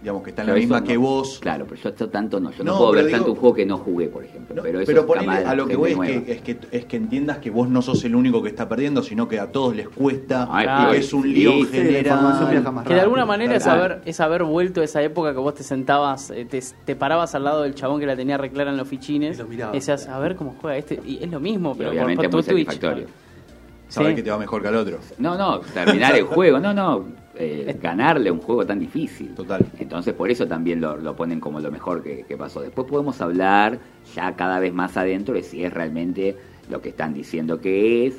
Speaker 2: digamos, que está en la misma que vos.
Speaker 4: Claro, pero yo esto tanto no. Yo no,
Speaker 2: No,
Speaker 4: puedo ver tanto un juego que no jugué, por ejemplo.
Speaker 2: No,
Speaker 4: pero eso
Speaker 2: pero
Speaker 4: es
Speaker 2: a lo que voy es que, es, que, es que entiendas que vos no sos el único que está perdiendo, sino que a todos les cuesta,
Speaker 4: Ay,
Speaker 3: claro.
Speaker 2: es un lío
Speaker 4: sí,
Speaker 2: general.
Speaker 3: Que de alguna manera es haber, es haber vuelto a esa época que vos te sentabas, eh, te, te parabas al lado del chabón que la tenía reclara en los fichines
Speaker 1: Y lo mirabas.
Speaker 3: decías, a ver cómo juega este. Y es lo mismo,
Speaker 4: Y
Speaker 3: pero por,
Speaker 4: obviamente
Speaker 3: por tu
Speaker 4: muy
Speaker 3: Twitch.
Speaker 2: Saber
Speaker 3: Sí.
Speaker 2: que te va mejor que al otro.
Speaker 4: No, no, terminar el juego, no, no, eh, ganarle un juego tan difícil.
Speaker 2: Total.
Speaker 4: Entonces por eso también lo, lo ponen como lo mejor que, que pasó. Después podemos hablar ya cada vez más adentro de si es realmente lo que están diciendo que es.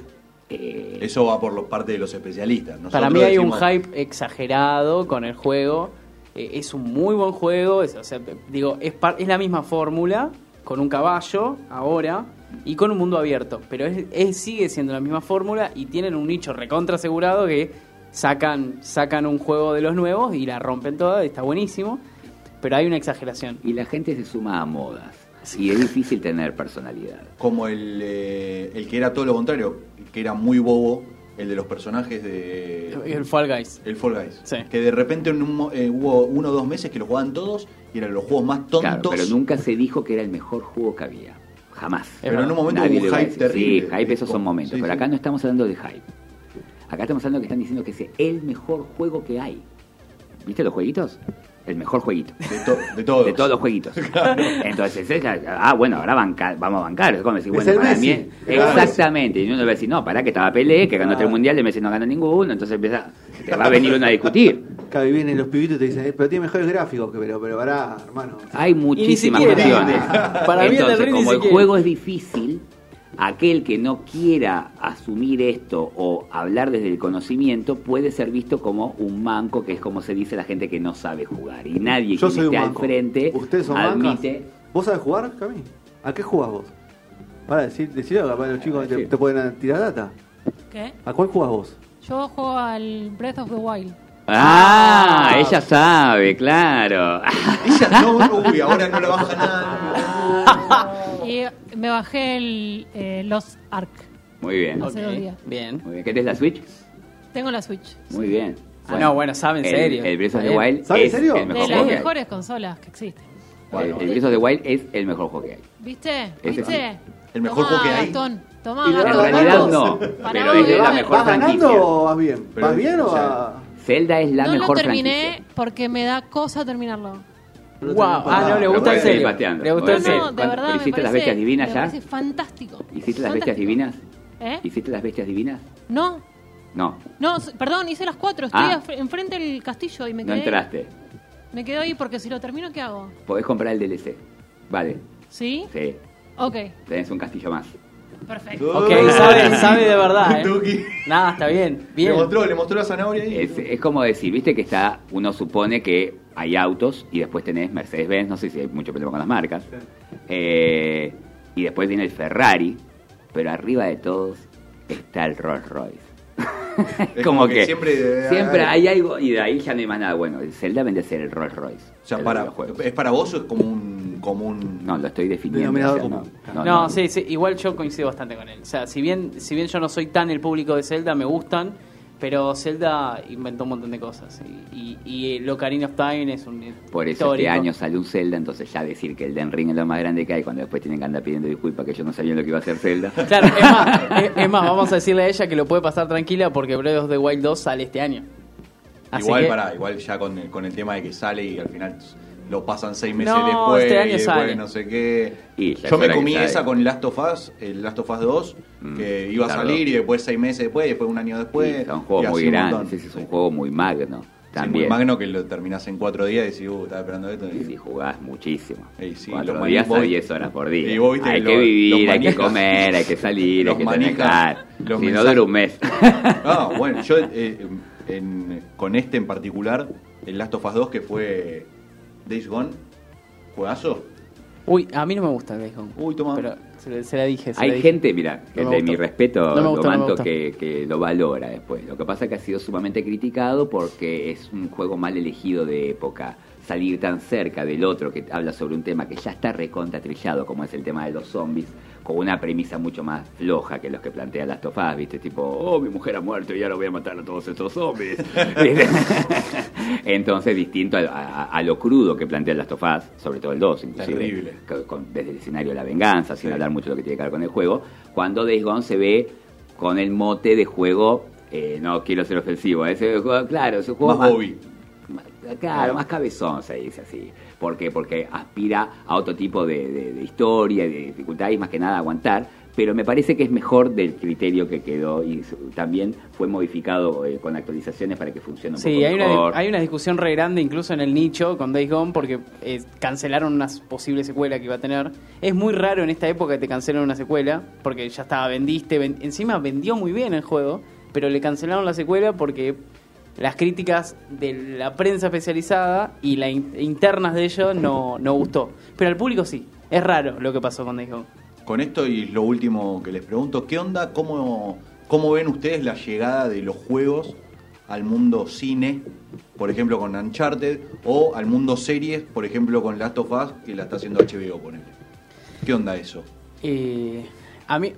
Speaker 4: eh,
Speaker 2: Eso va por los parte de los especialistas.
Speaker 3: Para mí hay un hype exagerado con el juego. Eh, es un muy buen juego. Es, o sea, digo, es, par- es la misma fórmula con un caballo ahora y con un mundo abierto. Pero es, es- sigue siendo la misma fórmula y tienen un nicho recontra asegurado que sacan, sacan un juego de los nuevos y la rompen toda. y Está buenísimo. Pero hay una exageración.
Speaker 4: y la gente se suma a modas. Y es difícil tener personalidad.
Speaker 2: Como el, eh, el que era todo lo contrario, que era muy bobo, el de los personajes de...
Speaker 3: El Fall Guys.
Speaker 2: El Fall Guys.
Speaker 3: Sí.
Speaker 2: Que de repente en un mo- eh, hubo uno o dos meses que lo jugaban todos y eran los juegos más tontos.
Speaker 4: Claro, pero nunca se dijo que era el mejor juego que había. Jamás.
Speaker 2: Pero en un momento hubo un hype terrible.
Speaker 4: Sí, hype, esos son momentos.
Speaker 2: Sí,
Speaker 4: pero
Speaker 2: sí.
Speaker 4: acá no estamos hablando de hype. Acá estamos hablando que están diciendo que es el mejor juego que hay. ¿Viste los jueguitos? El mejor jueguito.
Speaker 2: De, to- de todos.
Speaker 4: De todos los jueguitos. Entonces, esa- ah, bueno, ahora banca- vamos a bancar. Es como decir,
Speaker 1: Es
Speaker 4: bueno, para
Speaker 1: Messi.
Speaker 4: mí es-
Speaker 1: Claro.
Speaker 4: Exactamente. Y uno va a decir, no, para que estaba Pelé, que ganó
Speaker 1: Claro.
Speaker 4: tres mundiales, Messi no ganó ninguno. Entonces empieza, te va a venir uno a discutir.
Speaker 1: Acá vienen los pibitos y te dicen, eh, pero tiene mejores gráficos, que, pero, pero pará, hermano.
Speaker 4: Hay muchísimas opciones.
Speaker 3: Para mí el del
Speaker 4: Entonces, como el juego es difícil, aquel que no quiera asumir esto o hablar desde el conocimiento puede ser visto como un manco, que es como se dice la gente que no sabe jugar. Y nadie
Speaker 1: Yo
Speaker 4: que
Speaker 1: soy un
Speaker 4: esté al frente
Speaker 1: ¿Ustedes son mancas?
Speaker 4: admite.
Speaker 1: ¿Vos sabés jugar, Cami? ¿A qué jugás vos? Para decir, decirlo, capaz los chicos te, te pueden tirar data.
Speaker 5: ¿Qué?
Speaker 1: ¿A cuál jugás vos?
Speaker 5: Yo juego al Breath of the Wild.
Speaker 4: Ah, ella sabe, claro.
Speaker 2: Ella no, uy, ahora no le baja nada.
Speaker 5: Y me bajé el eh, Lost Ark.
Speaker 4: Muy bien.
Speaker 5: Hace dos días.
Speaker 3: Bien.
Speaker 4: Muy bien. ¿Qué tenés la Switch?
Speaker 5: Tengo la Switch.
Speaker 4: Muy bien.
Speaker 3: Bueno, bueno, sabe en
Speaker 4: el,
Speaker 3: serio.
Speaker 4: El Breath of the. Wild
Speaker 1: ¿Sabe en
Speaker 4: es
Speaker 1: serio?
Speaker 4: el
Speaker 5: De
Speaker 4: mejor
Speaker 5: las
Speaker 4: juego que hay.
Speaker 5: mejores consolas que existen.
Speaker 4: El, el Breath of the Wild es el mejor juego que hay.
Speaker 5: ¿Viste?
Speaker 4: Ese
Speaker 5: ¿Viste?
Speaker 2: El mejor
Speaker 5: Tomá,
Speaker 2: juego que hay.
Speaker 5: Gastón, tomá,
Speaker 1: Y la
Speaker 4: En
Speaker 5: Gastón.
Speaker 4: realidad no,
Speaker 5: Para
Speaker 4: pero es la
Speaker 5: ¿vas-
Speaker 4: mejor
Speaker 1: ¿Vas
Speaker 4: franquicia.
Speaker 1: ganando o vas bien?
Speaker 2: Pero,
Speaker 1: ¿Vas bien o
Speaker 2: o sea,
Speaker 1: vas.?
Speaker 4: Zelda es la
Speaker 5: no
Speaker 4: mejor
Speaker 5: lo terminé
Speaker 4: franquicia.
Speaker 5: porque me da cosa terminarlo.
Speaker 1: No
Speaker 3: Wow. Ah, no, le gusta
Speaker 4: seguir
Speaker 3: serio.
Speaker 4: pateando.
Speaker 3: Le gustó
Speaker 5: No,
Speaker 4: sí.
Speaker 3: serio.
Speaker 5: no, de
Speaker 4: ¿Cuándo-
Speaker 5: verdad me
Speaker 4: hiciste las bestias divinas
Speaker 5: me
Speaker 4: ya?
Speaker 5: parece fantástico.
Speaker 4: ¿Hiciste las bestias divinas?
Speaker 5: ¿Eh?
Speaker 4: ¿Hiciste las bestias divinas?
Speaker 5: No,
Speaker 4: No,
Speaker 5: no, perdón, hice las cuatro. Estoy
Speaker 4: Ah.
Speaker 5: enfrente del castillo y me
Speaker 4: no
Speaker 5: quedé.
Speaker 4: entraste.
Speaker 5: Me quedo ahí porque si lo termino, ¿qué hago?
Speaker 4: Podés comprar el DLC. Vale,
Speaker 5: ¿Sí?
Speaker 4: sí.
Speaker 5: Ok,
Speaker 4: Tenés un castillo más.
Speaker 5: perfecto.
Speaker 3: Ok, sabe, sabe de verdad. ¿eh? Nada, está bien.
Speaker 2: Le
Speaker 3: Bien.
Speaker 2: mostró, le mostró la zanahoria ahí.
Speaker 4: Es, es como decir, viste que está, uno supone que hay autos y después tenés Mercedes-Benz, no sé si hay mucho problema con las marcas, eh, y después viene el Ferrari, pero arriba de todos está el Rolls Royce.
Speaker 2: Es como que siempre-
Speaker 4: siempre hay algo y de ahí ya no hay más nada bueno. El Zelda vende a ser el Rolls Royce.
Speaker 2: O sea, para. ¿es para vos o es como un. Como un
Speaker 4: No, lo estoy definiendo.
Speaker 1: Denominador
Speaker 4: o sea,
Speaker 1: común.
Speaker 4: no,
Speaker 3: No, sí, sí, igual yo coincido bastante con él. O sea, si bien, si bien yo no soy tan el público de Zelda, me gustan, pero Zelda inventó un montón de cosas. Y, y, y Ocarina of Time es un
Speaker 4: Por eso
Speaker 3: histórico.
Speaker 4: este año sale un Zelda, entonces ya decir que el Den Ring es lo más grande que hay, cuando después tienen que andar pidiendo disculpas que yo no sabía lo que iba a hacer Zelda.
Speaker 3: Claro, es más, es, es más, vamos a decirle a ella que lo puede pasar tranquila porque Breath of the Wild 2 sale este año. Así
Speaker 2: igual
Speaker 3: que-
Speaker 2: para, igual ya con el, con el tema de que sale y al final lo pasan seis meses
Speaker 3: No,
Speaker 2: después
Speaker 3: este año
Speaker 2: y después
Speaker 3: sale.
Speaker 2: no sé qué.
Speaker 4: Y
Speaker 2: Yo
Speaker 4: es
Speaker 2: me comí esa con Last of Us, el Last of Us 2,
Speaker 4: Mm,
Speaker 2: que iba a salir y después seis meses después, y después un año después.
Speaker 4: Sí, muy
Speaker 2: un
Speaker 4: grandes,
Speaker 2: montón.
Speaker 4: ese es un juego muy magno.
Speaker 2: Sí,
Speaker 4: También.
Speaker 2: muy magno que lo terminás en cuatro días y decís, uh, estaba esperando esto.
Speaker 4: Y
Speaker 2: Y,
Speaker 4: si jugás muchísimo.
Speaker 2: Y sí,
Speaker 4: Cuatro
Speaker 2: los
Speaker 4: días a 10 horas por día.
Speaker 2: Y vos viste
Speaker 4: hay que vivir, hay que comer, hay que salir,
Speaker 2: Los
Speaker 4: hay que
Speaker 2: los
Speaker 4: Si no dura un mes.
Speaker 2: Ah, bueno, yo eh, en- con este en particular, el Last of Us 2 que fue Days Gone, juegazo.
Speaker 3: Uy, a mí no me gusta Days Gone.
Speaker 2: Uy, toma.
Speaker 3: Pero se, la dije. se
Speaker 4: Hay
Speaker 3: la dije.
Speaker 4: gente, mira, que
Speaker 3: No
Speaker 4: de mi respeto,
Speaker 3: No
Speaker 4: que, que lo valora después. Lo que pasa es que ha sido sumamente criticado porque es un juego mal elegido de época. Salir tan cerca del otro que habla sobre un tema que ya está recontra trillado, como es el tema de los zombies, con una premisa mucho más floja que los que plantea Last of Us, ¿viste? Tipo, oh, mi mujer ha muerto y ahora voy a matar a todos estos zombies. Entonces, distinto a, a- a lo crudo que plantea Last of Us, sobre todo el 2, inclusive.
Speaker 2: Terrible.
Speaker 4: con- desde el escenario de la venganza, sin
Speaker 2: Sí.
Speaker 4: hablar mucho de lo que tiene que ver con el juego, cuando Days Gone se ve con el mote de juego, eh, no quiero ser ofensivo, ese juego, claro, es un juego
Speaker 2: Más Bobby.
Speaker 4: más- Claro, más cabezón se dice así. ¿Por qué? Porque aspira a otro tipo de, de- de historia, de dificultad y más que nada aguantar. Pero me parece que es mejor del criterio que quedó y también fue modificado eh, con actualizaciones para que funcione un
Speaker 3: Sí,
Speaker 4: poco
Speaker 3: hay una,
Speaker 4: mejor.
Speaker 3: hay una discusión re grande incluso en el nicho con Days Gone porque eh, cancelaron una posible secuela que iba a tener. Es muy raro en esta época que te cancelen una secuela porque ya estaba, vendiste, ven- encima vendió muy bien el juego, pero le cancelaron la secuela porque las críticas de la prensa especializada y las internas de ellos no, no gustó. Pero al público sí. Es raro lo que pasó con Days Gone.
Speaker 2: Con esto y lo último que les pregunto, ¿qué onda? ¿Cómo, cómo ven ustedes la llegada de los juegos al mundo cine, por ejemplo con Uncharted, o al mundo series, por ejemplo con Last of Us, que la está haciendo HBO, ponele? ¿Qué onda eso?
Speaker 3: Eh, a mí,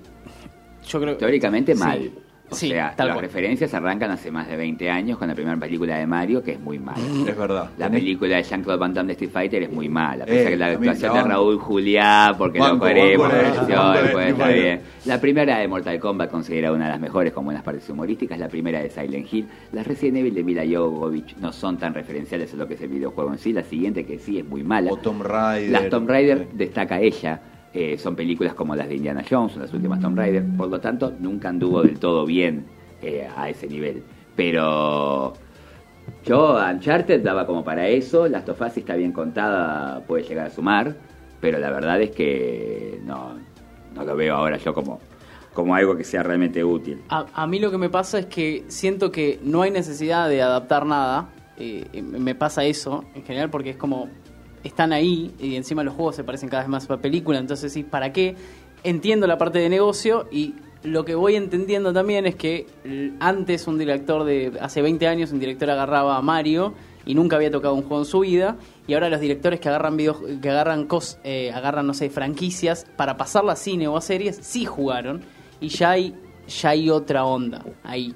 Speaker 3: yo creo
Speaker 4: Teóricamente
Speaker 3: Sí.
Speaker 4: mal. O
Speaker 3: Sí,
Speaker 4: sea,
Speaker 3: tal
Speaker 4: las
Speaker 3: cual.
Speaker 4: referencias arrancan hace más de 20 años con la primera película de Mario, que es muy mala.
Speaker 2: Es verdad.
Speaker 4: La
Speaker 2: Tenés-
Speaker 4: película de Jean-Claude Van Damme de Street Fighter es muy mala.
Speaker 2: Eh,
Speaker 4: Pese a que la actuación de. Raúl Juliá, porque
Speaker 2: Banco,
Speaker 4: lo queremos,
Speaker 2: banco,
Speaker 4: la
Speaker 2: banco,
Speaker 4: versión,
Speaker 2: banco,
Speaker 4: pues,
Speaker 2: banco.
Speaker 4: está bien. La primera de Mortal Kombat considerada una de las mejores con buenas partes humorísticas. La primera de Silent Hill. Las Resident Evil de Mila Jovovich no son tan referenciales a lo que es el videojuego en sí. La siguiente que sí es muy mala.
Speaker 2: O Tomb Raider.
Speaker 4: Las Tomb Raider destaca ella. Eh, son películas como las de Indiana Jones, las últimas Tomb Raider. Por lo tanto, nunca anduvo del todo bien eh, a ese nivel. Pero yo, Uncharted daba como para eso. Las Us si está bien contada, puede llegar a sumar. Pero la verdad es que no, no lo veo ahora yo como, como algo que sea realmente útil.
Speaker 3: A, mí lo que me pasa es que siento que no hay necesidad de adaptar nada. eh, me pasa eso en general porque es como están ahí y encima los juegos se parecen cada vez más a la película. Entonces, sí, ¿para qué? Entiendo la parte de negocio y lo que voy entendiendo también es que antes un director de hace 20 años un director agarraba a Mario y nunca había tocado un juego en su vida y ahora los directores que agarran video, que agarran cos, eh, agarran no sé franquicias para pasarla a cine o a series sí jugaron y ya hay ya hay otra onda ahí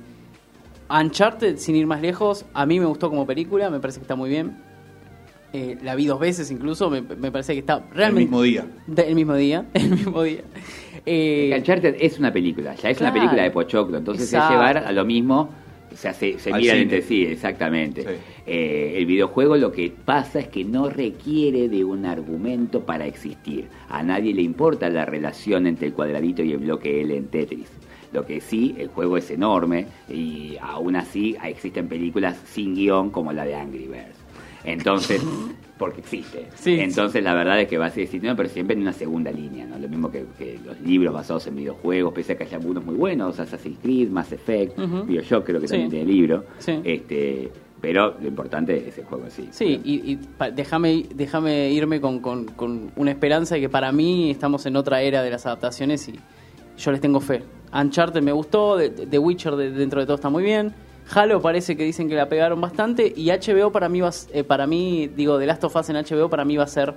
Speaker 3: Uncharted sin ir más lejos a mí me gustó como película me parece que está muy bien Eh, la vi dos veces incluso, me, me parece que está
Speaker 2: El
Speaker 3: realmente...
Speaker 2: mismo día.
Speaker 3: De- el mismo día, el mismo día. Eh,
Speaker 4: Uncharted es una película, ya es una película de Pochoclo, entonces
Speaker 3: Exacto.
Speaker 4: es llevar a lo mismo, o sea, se, se miran entre sí, exactamente.
Speaker 2: Sí.
Speaker 4: Eh, el videojuego lo que pasa es que no requiere de un argumento para existir. A nadie le importa la relación entre el cuadradito y el bloque L en Tetris. Lo que sí, el juego es enorme y aún así existen películas sin guion como la de Angry Birds. Entonces, porque existe.
Speaker 3: Sí.
Speaker 4: Entonces la verdad es que va a seguir existiendo, pero siempre en una segunda línea, ¿no? Lo mismo que, que los libros basados en videojuegos, pese a que haya algunos muy buenos, Assassin's Creed, Mass Effect,
Speaker 3: Ujú.
Speaker 4: Bioshock creo que
Speaker 3: Sí.
Speaker 4: también tiene libro. Este, pero lo importante es el juego en sí.
Speaker 3: Y, y déjame déjame irme con, con- con una esperanza de que para mí estamos en otra era de las adaptaciones y yo les tengo fe. Uncharted me gustó, The Witcher de- dentro de todo está muy bien. Halo parece que dicen que la pegaron bastante y HBO para mí va eh, para mí digo The Last of Us en HBO para mí va a ser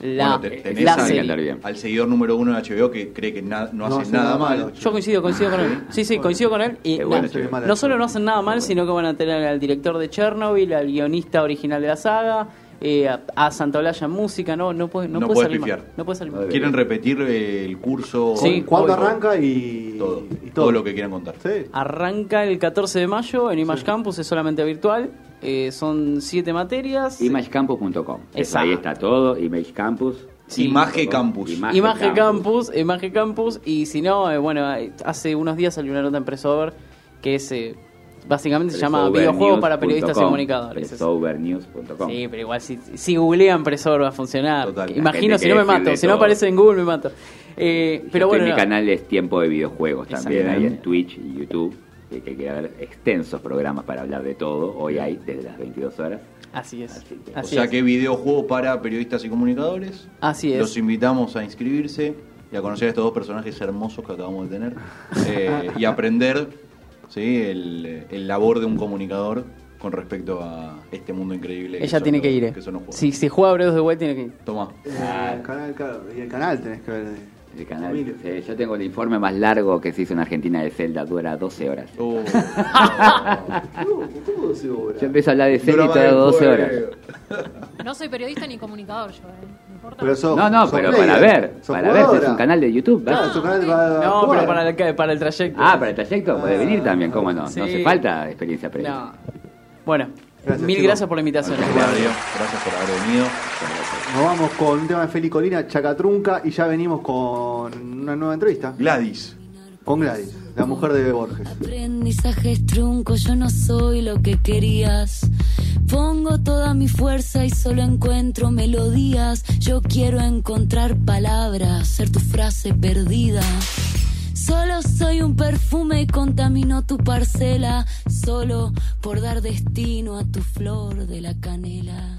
Speaker 3: la,
Speaker 2: Bueno, te- tenés
Speaker 3: la
Speaker 4: al-
Speaker 3: serie.
Speaker 4: andar bien.
Speaker 2: Al seguidor número uno de HBO que cree que na- no,
Speaker 1: No
Speaker 2: hace nada
Speaker 1: nada
Speaker 2: mal.
Speaker 1: malo.
Speaker 3: Yo coincido, coincido con él. Sí, sí, coincido con él. Y
Speaker 4: bueno,
Speaker 1: mal.
Speaker 3: no solo no hacen nada mal, sino que van a tener al director de Chernobyl, al guionista original de la saga, eh, a, a Santaolalla en música, no, no puede, no
Speaker 2: No
Speaker 3: puede
Speaker 2: puedes
Speaker 3: salir. No
Speaker 2: Quieren repetir eh, el curso.
Speaker 3: Sí.
Speaker 1: ¿Cuándo arranca y
Speaker 2: Todo,
Speaker 1: y
Speaker 2: todo lo que quieran contar.
Speaker 1: Sí.
Speaker 3: Arranca el 14 de mayo en Image Campus, es solamente virtual. eh, son siete materias.
Speaker 4: Imagecampus.com. Ahí está todo, Image Campus.
Speaker 3: Sí.
Speaker 2: Image Campus.
Speaker 4: Image
Speaker 3: Image
Speaker 4: Campus.
Speaker 3: Campus, Image Campus, y si no, eh, bueno, hace unos días salió una nota en Pressover que es eh, básicamente se llama Videojuego para periodistas y comunicadores. Es-
Speaker 4: Pressovernews.com.
Speaker 3: Sí, pero igual si, si googlean Presor va a funcionar.
Speaker 2: Total.
Speaker 3: Imagino, si no me mato. Si no aparece en Google me mato. Eh, pero bueno,
Speaker 4: en mi
Speaker 3: no.
Speaker 4: canal es Tiempo de Videojuegos también, ahí en. Twitch y YouTube. Que, que quiere haber extensos programas para hablar de todo. Hoy hay desde las 22 horas.
Speaker 3: así es.
Speaker 4: Así que-
Speaker 2: O sea
Speaker 3: es.
Speaker 2: que videojuego para periodistas y comunicadores.
Speaker 3: Así es.
Speaker 2: Los invitamos a inscribirse y a conocer a estos dos personajes hermosos que acabamos de tener. eh, y aprender ¿sí? el, el labor de un comunicador con respecto a este mundo increíble.
Speaker 3: Ella
Speaker 2: son
Speaker 3: tiene que
Speaker 2: los-
Speaker 3: ir. eh.
Speaker 2: que son los juegos.
Speaker 3: Si, si juega Breath of the Wild tiene que ir.
Speaker 2: Toma.
Speaker 1: Eh, el canal, claro, y el canal tenés que ver. de-
Speaker 4: El canal. Sí, yo tengo el informe más largo que se hizo en Argentina de Zelda, dura 12 horas.
Speaker 2: Oh.
Speaker 1: ¿Cómo, cómo doce horas?
Speaker 4: Yo empiezo a hablar de Zelda y todo
Speaker 2: el
Speaker 4: 12 horas.
Speaker 5: No soy periodista ni comunicador yo, ¿eh? No.
Speaker 1: Pero
Speaker 4: No, pero para ver, para ver, si es un canal de YouTube. ¿ves?
Speaker 1: Claro, es un canal para
Speaker 3: No,
Speaker 1: jugar.
Speaker 3: pero para el, para el trayecto.
Speaker 4: Ah, para el trayecto puede venir también, ¿cómo no?
Speaker 3: Sí.
Speaker 4: No hace falta experiencia previa.
Speaker 3: No. Bueno,
Speaker 1: Gracias,
Speaker 3: mil gracias por la invitación.
Speaker 2: Gracias por haber venido.
Speaker 1: Nos vamos con un tema de Feli Colina, Chacatrunca, y ya venimos con una nueva entrevista
Speaker 2: Gladys.
Speaker 1: con Gladys, la mujer de Borges.
Speaker 6: Aprendizajes trunco, yo no soy lo que querías. Pongo toda mi fuerza y solo encuentro melodías. Yo quiero encontrar palabras, ser tu frase perdida. Solo soy un perfume y contamino tu parcela. Solo por dar destino a tu flor de la canela.